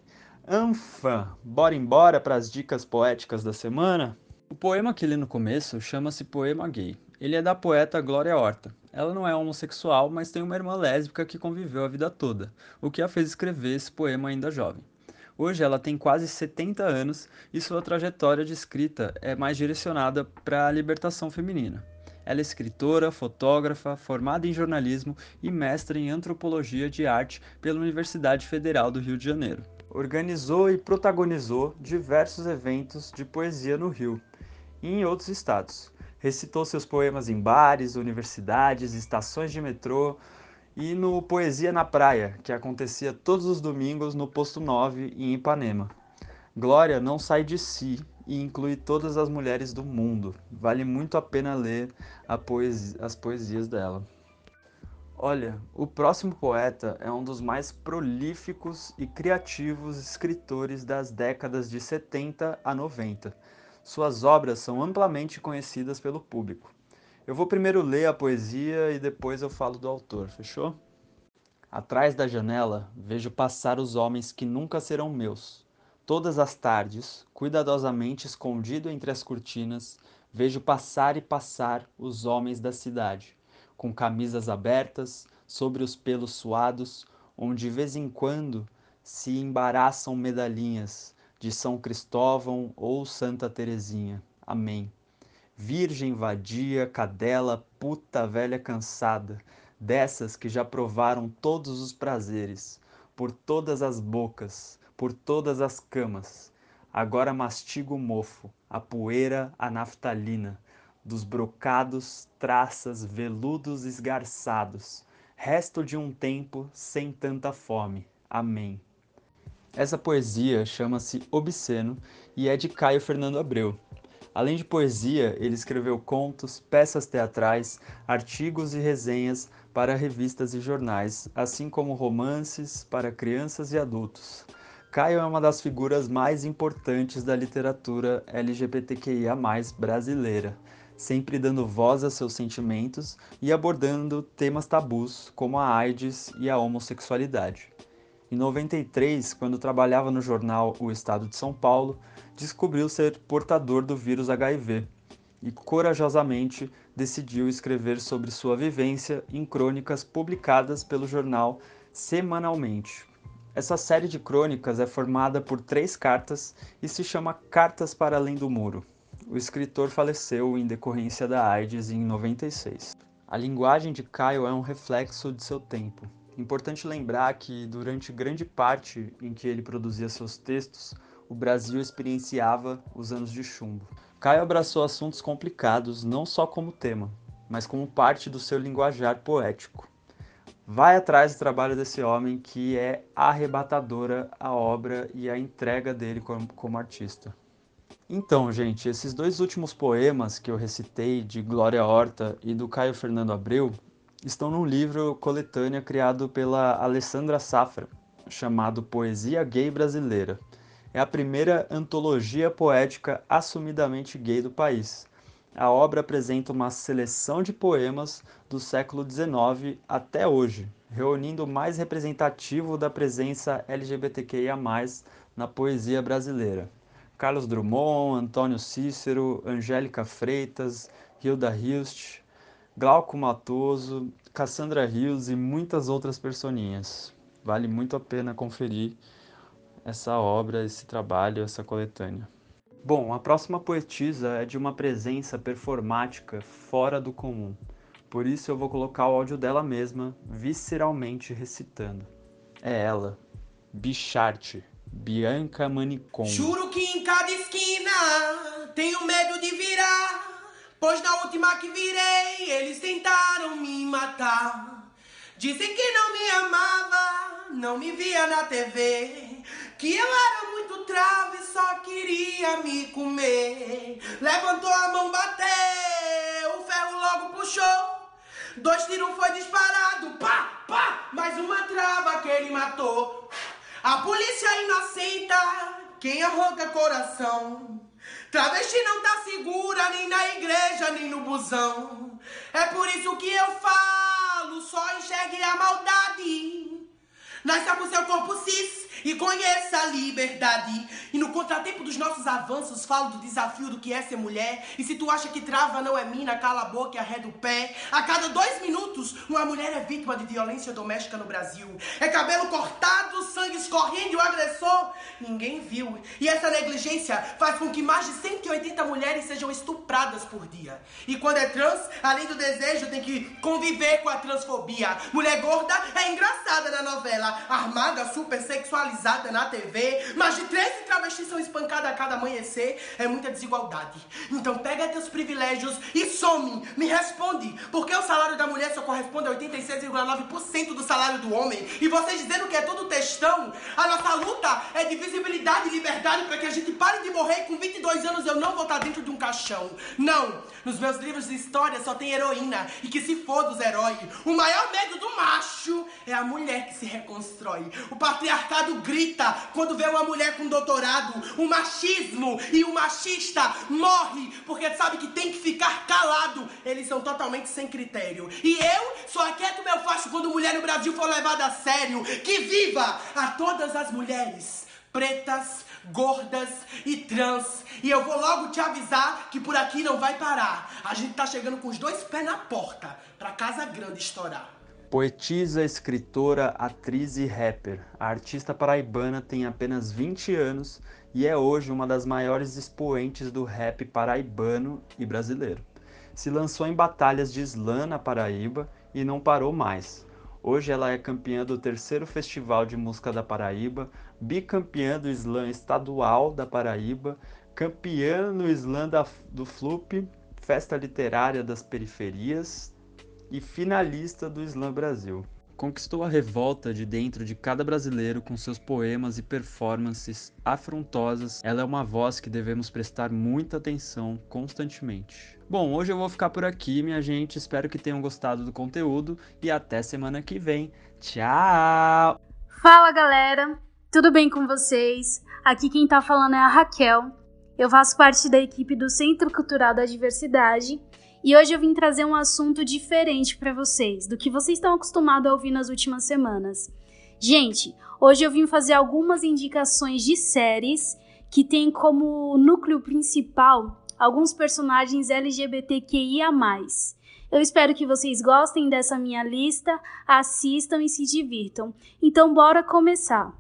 Anfã, bora embora para as dicas poéticas da semana? O poema que li no começo chama-se Poema Gay. Ele é da poeta Glória Horta. Ela não é homossexual, mas tem uma irmã lésbica que conviveu a vida toda, o que a fez escrever esse poema ainda jovem. Hoje ela tem quase 70 anos e sua trajetória de escrita é mais direcionada para a libertação feminina. Ela é escritora, fotógrafa, formada em jornalismo e mestre em antropologia de arte pela Universidade Federal do Rio de Janeiro. Organizou e protagonizou diversos eventos de poesia no Rio e em outros estados, recitou seus poemas em bares, universidades, estações de metrô e no Poesia na Praia, que acontecia todos os domingos no Posto 9 em Ipanema. Glória não sai de si e inclui todas as mulheres do mundo. Vale muito a pena ler a as poesias dela. Olha, o próximo poeta é um dos mais prolíficos e criativos escritores das décadas de 70 a 90 suas obras são amplamente conhecidas pelo público. Eu vou primeiro ler a poesia e depois eu falo do autor, fechou? Atrás da janela vejo passar os homens que nunca serão meus. Todas as tardes, cuidadosamente escondido entre as cortinas, vejo passar e passar os homens da cidade, com camisas abertas, sobre os pelos suados, onde de vez em quando se embaraçam medalhinhas, de São Cristóvão ou Santa Teresinha. Amém. Virgem, vadia, cadela, puta velha cansada, dessas que já provaram todos os prazeres, por todas as bocas, por todas as camas. Agora mastigo o mofo, a poeira, a naftalina, dos brocados, traças, veludos esgarçados, resto de um tempo sem tanta fome. Amém. Essa poesia chama-se Obsceno e é de Caio Fernando Abreu. Além de poesia, ele escreveu contos, peças teatrais, artigos e resenhas para revistas e jornais, assim como romances para crianças e adultos. Caio é uma das figuras mais importantes da literatura LGBTQIA brasileira, sempre dando voz a seus sentimentos e abordando temas tabus como a AIDS e a homossexualidade. Em 93, quando trabalhava no jornal O Estado de São Paulo, descobriu ser portador do vírus HIV e corajosamente decidiu escrever sobre sua vivência em crônicas publicadas pelo jornal semanalmente. Essa série de crônicas é formada por três cartas e se chama Cartas para Além do Muro. O escritor faleceu em decorrência da AIDS em 96. A linguagem de Caio é um reflexo de seu tempo. Importante lembrar que, durante grande parte em que ele produzia seus textos, o Brasil experienciava os anos de chumbo. Caio abraçou assuntos complicados não só como tema, mas como parte do seu linguajar poético. Vai atrás do trabalho desse homem que é arrebatadora a obra e a entrega dele como, como artista. Então, gente, esses dois últimos poemas que eu recitei, de Glória Horta e do Caio Fernando Abreu, estão num livro coletânea criado pela Alessandra Safra, chamado Poesia Gay Brasileira é a primeira antologia poética assumidamente gay do país. A obra apresenta uma seleção de poemas do século XIX até hoje, reunindo o mais representativo da presença LGBTQIA+, na poesia brasileira. Carlos Drummond, Antônio Cícero, Angélica Freitas, Hilda Hilst, Glauco Matoso, Cassandra Rios e muitas outras personinhas. Vale muito a pena conferir essa obra, esse trabalho, essa coletânea. Bom, a próxima poetisa é de uma presença performática fora do comum. Por isso eu vou colocar o áudio dela mesma, visceralmente recitando. É ela, Bicharte, Bianca Manicom. Juro que em cada esquina tenho medo de virar, pois na última que virei eles tentaram me matar. Dizem que não me amava, não me via na TV. Que eu era muito trave e só queria me comer. Levantou a mão, bateu, o ferro logo puxou. Dois tiros foi disparado, pá, pá, mais uma trava que ele matou. A polícia inocenta, quem arranca coração. Travesti não tá segura nem na igreja, nem no busão. É por isso que eu falo, só enxergue a maldade. Nasça com seu corpo cis e conheça a liberdade. E no contratempo dos nossos avanços, falo do desafio do que é ser mulher. E se tu acha que trava não é mina, cala a boca e arreda o pé. A cada dois minutos, uma mulher é vítima de violência doméstica no Brasil. É cabelo cortado, sangue escorrendo e o agressor ninguém viu. E essa negligência faz com que mais de 180 mulheres sejam estupradas por dia. E quando é trans, além do desejo, tem que conviver com a transfobia. Mulher gorda é engraçada na novela, armada, super sexualizada na TV, mas de 13 travestis são espancadas a cada amanhecer, é muita desigualdade. Então pega teus privilégios e some, me responde, porque o salário da mulher só corresponde a 86,9% do salário do homem, e vocês dizendo que é tudo textão, a nossa luta é de visibilidade e liberdade para que a gente pare de morrer com 22 anos eu não vou estar dentro de um caixão. Não, nos meus livros de história só tem heroína, e que se for dos heróis, o maior medo do macho é a mulher que se reconstrói. O patriarcado grita quando vê uma mulher com doutorado. O machismo e o machista morre porque sabe que tem que ficar calado. Eles são totalmente sem critério. E eu só aquieto meu facho quando mulher no Brasil for levada a sério. Que viva a todas as mulheres pretas, gordas e trans. E eu vou logo te avisar que por aqui não vai parar. A gente tá chegando com os dois pés na porta pra casa grande estourar. Poetisa, escritora, atriz e rapper, a artista paraibana tem apenas 20 anos e é hoje uma das maiores expoentes do rap paraibano e brasileiro. Se lançou em batalhas de slam na Paraíba e não parou mais. Hoje ela é campeã do terceiro Festival de Música da Paraíba, bicampeã do slam estadual da Paraíba, campeã no slam da, do FLUP, Festa Literária das Periferias, e finalista do Slam Brasil. Conquistou a revolta de dentro de cada brasileiro com seus poemas e performances afrontosas. Ela é uma voz que devemos prestar muita atenção constantemente. Bom, hoje eu vou ficar por aqui, minha gente. Espero que tenham gostado do conteúdo e até semana que vem. Tchau! Fala galera, tudo bem com vocês? Aqui quem tá falando é a Raquel. Eu faço parte da equipe do Centro Cultural da Diversidade e hoje eu vim trazer um assunto diferente para vocês, do que vocês estão acostumados a ouvir nas últimas semanas. Gente, hoje eu vim fazer algumas indicações de séries que têm como núcleo principal alguns personagens LGBTQIA. Eu espero que vocês gostem dessa minha lista, assistam e se divirtam. Então, bora começar.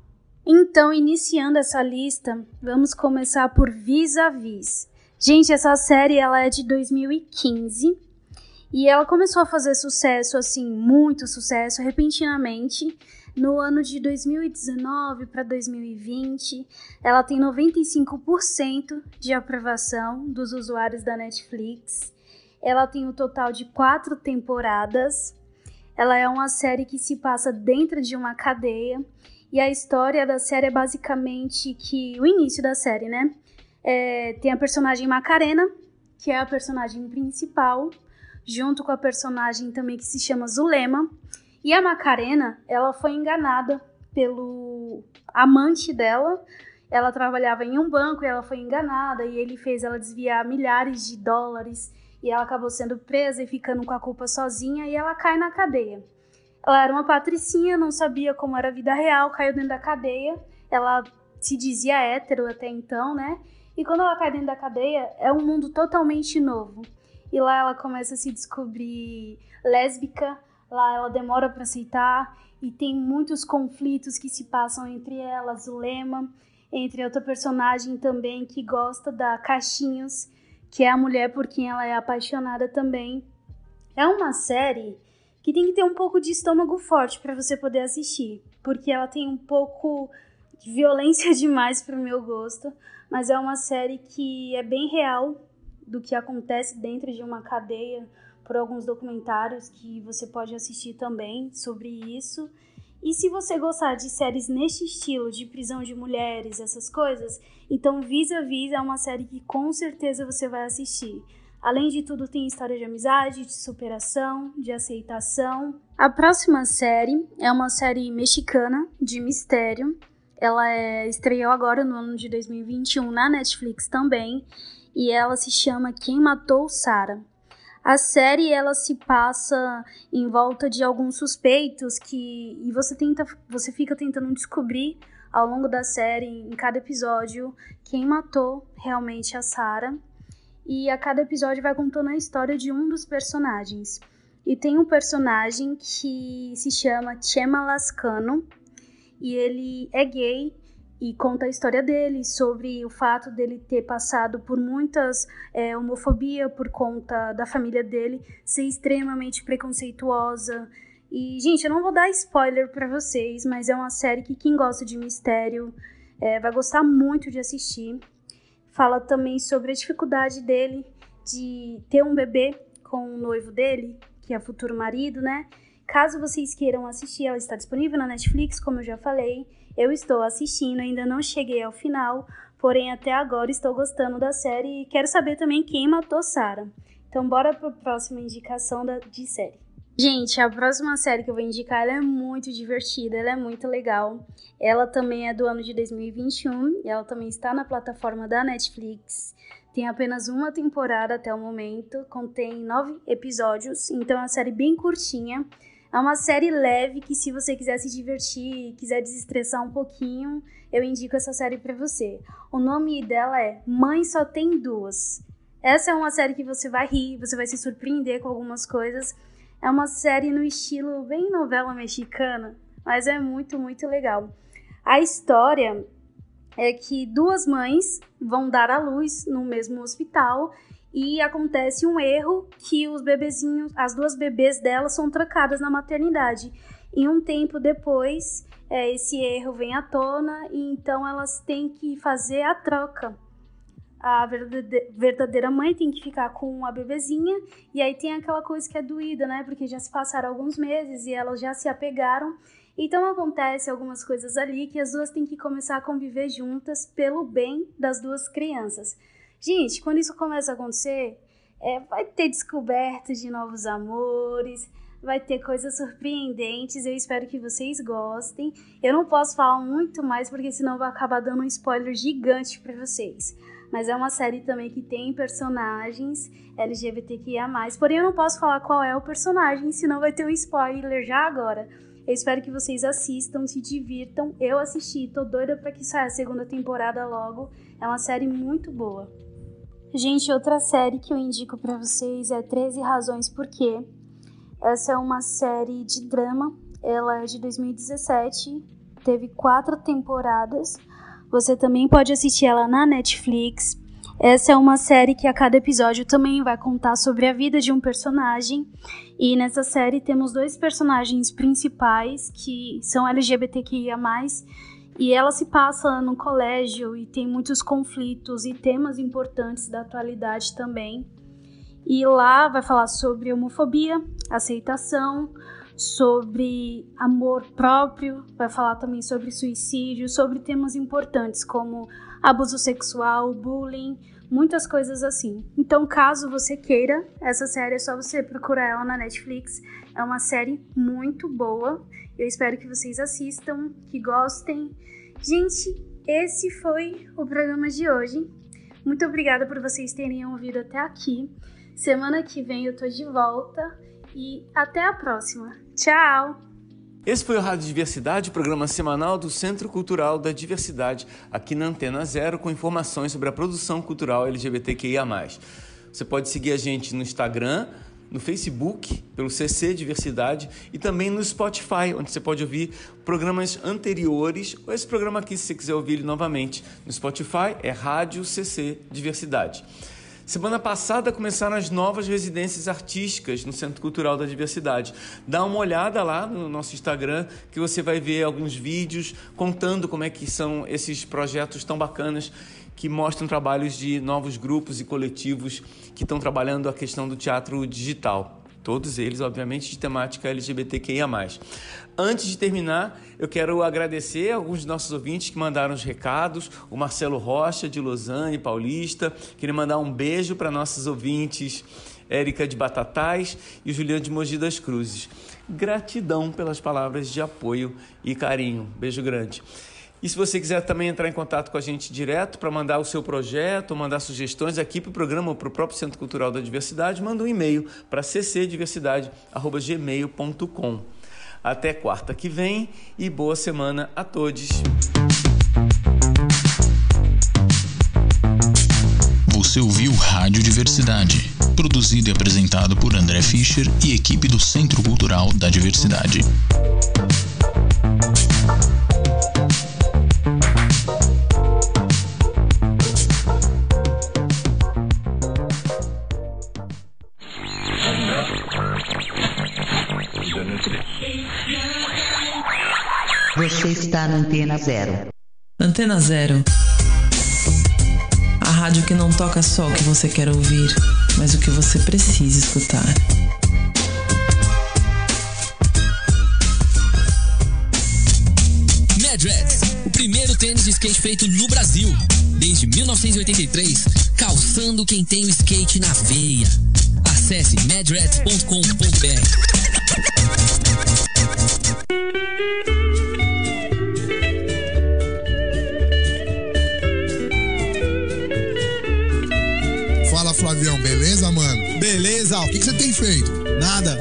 Então, iniciando essa lista, vamos começar por Vis a Vis. Gente, essa série ela é de 2015 e ela começou a fazer sucesso, assim, muito sucesso, repentinamente. No ano de 2019 para 2020, ela tem 95% de aprovação dos usuários da Netflix. Ela tem um total de quatro temporadas. Ela é uma série que se passa dentro de uma cadeia. E a história da série é basicamente que o início da série, né? É, tem a personagem Macarena, que é a personagem principal, junto com a personagem também que se chama Zulema. E a Macarena, ela foi enganada pelo amante dela. Ela trabalhava em um banco e ela foi enganada e ele fez ela desviar milhares de dólares e ela acabou sendo presa e ficando com a culpa sozinha e ela cai na cadeia. Ela era uma patricinha, não sabia como era a vida real, caiu dentro da cadeia. Ela se dizia hétero até então, né? E quando ela cai dentro da cadeia, é um mundo totalmente novo. E lá ela começa a se descobrir lésbica, lá ela demora para aceitar e tem muitos conflitos que se passam entre elas, o Lema, entre outra personagem também que gosta da Caixinhos, que é a mulher por quem ela é apaixonada também. É uma série que tem que ter um pouco de estômago forte para você poder assistir, porque ela tem um pouco violência demais para o meu gosto, mas é uma série que é bem real do que acontece dentro de uma cadeia por alguns documentários que você pode assistir também sobre isso. E se você gostar de séries neste estilo, de prisão de mulheres, essas coisas, então Visa Visa é uma série que com certeza você vai assistir. Além de tudo, tem história de amizade, de superação, de aceitação. A próxima série é uma série mexicana de mistério ela é, estreou agora no ano de 2021 na Netflix também e ela se chama Quem Matou Sarah. A série ela se passa em volta de alguns suspeitos que e você tenta você fica tentando descobrir ao longo da série em cada episódio quem matou realmente a Sarah e a cada episódio vai contando a história de um dos personagens. E tem um personagem que se chama Chema Lascano, e ele é gay e conta a história dele sobre o fato dele ter passado por muitas é, homofobia por conta da família dele ser extremamente preconceituosa. E, gente, eu não vou dar spoiler para vocês, mas é uma série que quem gosta de mistério é, vai gostar muito de assistir. Fala também sobre a dificuldade dele de ter um bebê com o noivo dele, que é futuro marido, né? Caso vocês queiram assistir, ela está disponível na Netflix, como eu já falei. Eu estou assistindo, ainda não cheguei ao final, porém até agora estou gostando da série e quero saber também quem matou Sarah. Então bora para a próxima indicação da, de série. Gente, a próxima série que eu vou indicar é muito divertida, ela é muito legal. Ela também é do ano de 2021 e ela também está na plataforma da Netflix. Tem apenas uma temporada até o momento, contém nove episódios, então é uma série bem curtinha. É uma série leve que se você quiser se divertir, quiser desestressar um pouquinho, eu indico essa série para você. O nome dela é Mãe Só Tem Duas. Essa é uma série que você vai rir, você vai se surpreender com algumas coisas. É uma série no estilo bem novela mexicana, mas é muito, muito legal. A história é que duas mães vão dar à luz no mesmo hospital e acontece um erro que os bebezinhos, as duas bebês delas são trancadas na maternidade. E um tempo depois, é, esse erro vem à tona e então elas têm que fazer a troca. A verdadeira mãe tem que ficar com a bebezinha e aí tem aquela coisa que é doída, né? Porque já se passaram alguns meses e elas já se apegaram. Então acontece algumas coisas ali que as duas têm que começar a conviver juntas pelo bem das duas crianças. Gente, quando isso começa a acontecer, é, vai ter descobertas de novos amores, vai ter coisas surpreendentes. Eu espero que vocês gostem. Eu não posso falar muito mais porque senão vai acabar dando um spoiler gigante para vocês. Mas é uma série também que tem personagens LGBTQIA+. Porém, eu não posso falar qual é o personagem, senão vai ter um spoiler já agora. Eu espero que vocês assistam, se divirtam. Eu assisti, tô doida para que saia a segunda temporada logo. É uma série muito boa. Gente, outra série que eu indico para vocês é 13 Razões Por Quê. Essa é uma série de drama, ela é de 2017, teve quatro temporadas. Você também pode assistir ela na Netflix. Essa é uma série que a cada episódio também vai contar sobre a vida de um personagem. E nessa série temos dois personagens principais que são LGBTQIA e ela se passa no colégio e tem muitos conflitos e temas importantes da atualidade também. E lá vai falar sobre homofobia, aceitação, sobre amor próprio, vai falar também sobre suicídio, sobre temas importantes como abuso sexual, bullying, muitas coisas assim. Então, caso você queira, essa série é só você procurar ela na Netflix. É uma série muito boa. Eu espero que vocês assistam, que gostem. Gente, esse foi o programa de hoje. Muito obrigada por vocês terem ouvido até aqui. Semana que vem eu tô de volta e até a próxima. Tchau! Esse foi o Rádio Diversidade, programa semanal do Centro Cultural da Diversidade, aqui na Antena Zero, com informações sobre a produção cultural LGBTQIA. Você pode seguir a gente no Instagram, no Facebook, pelo CC Diversidade e também no Spotify, onde você pode ouvir programas anteriores ou esse programa aqui, se você quiser ouvir ele novamente. No Spotify é Rádio CC Diversidade. Semana passada começaram as novas residências artísticas no Centro Cultural da Diversidade. Dá uma olhada lá no nosso Instagram que você vai ver alguns vídeos contando como é que são esses projetos tão bacanas que mostram trabalhos de novos grupos e coletivos que estão trabalhando a questão do teatro digital. Todos eles, obviamente, de temática LGBTQIA. Antes de terminar, eu quero agradecer alguns dos nossos ouvintes que mandaram os recados. O Marcelo Rocha, de Lausanne, Paulista. Queria mandar um beijo para nossos ouvintes, Érica de Batatais e Juliano de Mogi das Cruzes. Gratidão pelas palavras de apoio e carinho. Beijo grande. E se você quiser também entrar em contato com a gente direto para mandar o seu projeto, mandar sugestões aqui para o programa ou para o próprio Centro Cultural da Diversidade, manda um e-mail para ccdiversidade.gmail.com. Até quarta que vem e boa semana a todos. Você ouviu Rádio Diversidade, produzido e apresentado por André Fischer e equipe do Centro Cultural da Diversidade. Você está na Antena Zero. Antena Zero. A rádio que não toca só o que você quer ouvir, mas o que você precisa escutar. Madrex, o primeiro tênis de skate feito no Brasil. Desde 1983, calçando quem tem o skate na veia. Acesse madreds.com.br. tem feito? Nada.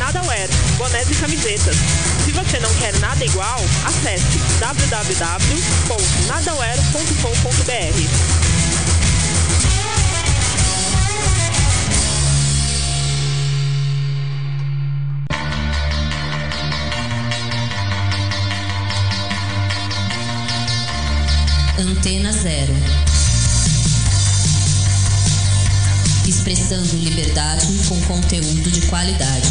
Nada wear, bonés e camisetas. Se você não quer nada igual, acesse www.nadaware.com.br. expressando liberdade com conteúdo de qualidade.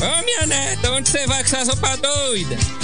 Ô minha neta, onde você vai com essas roupas doidas?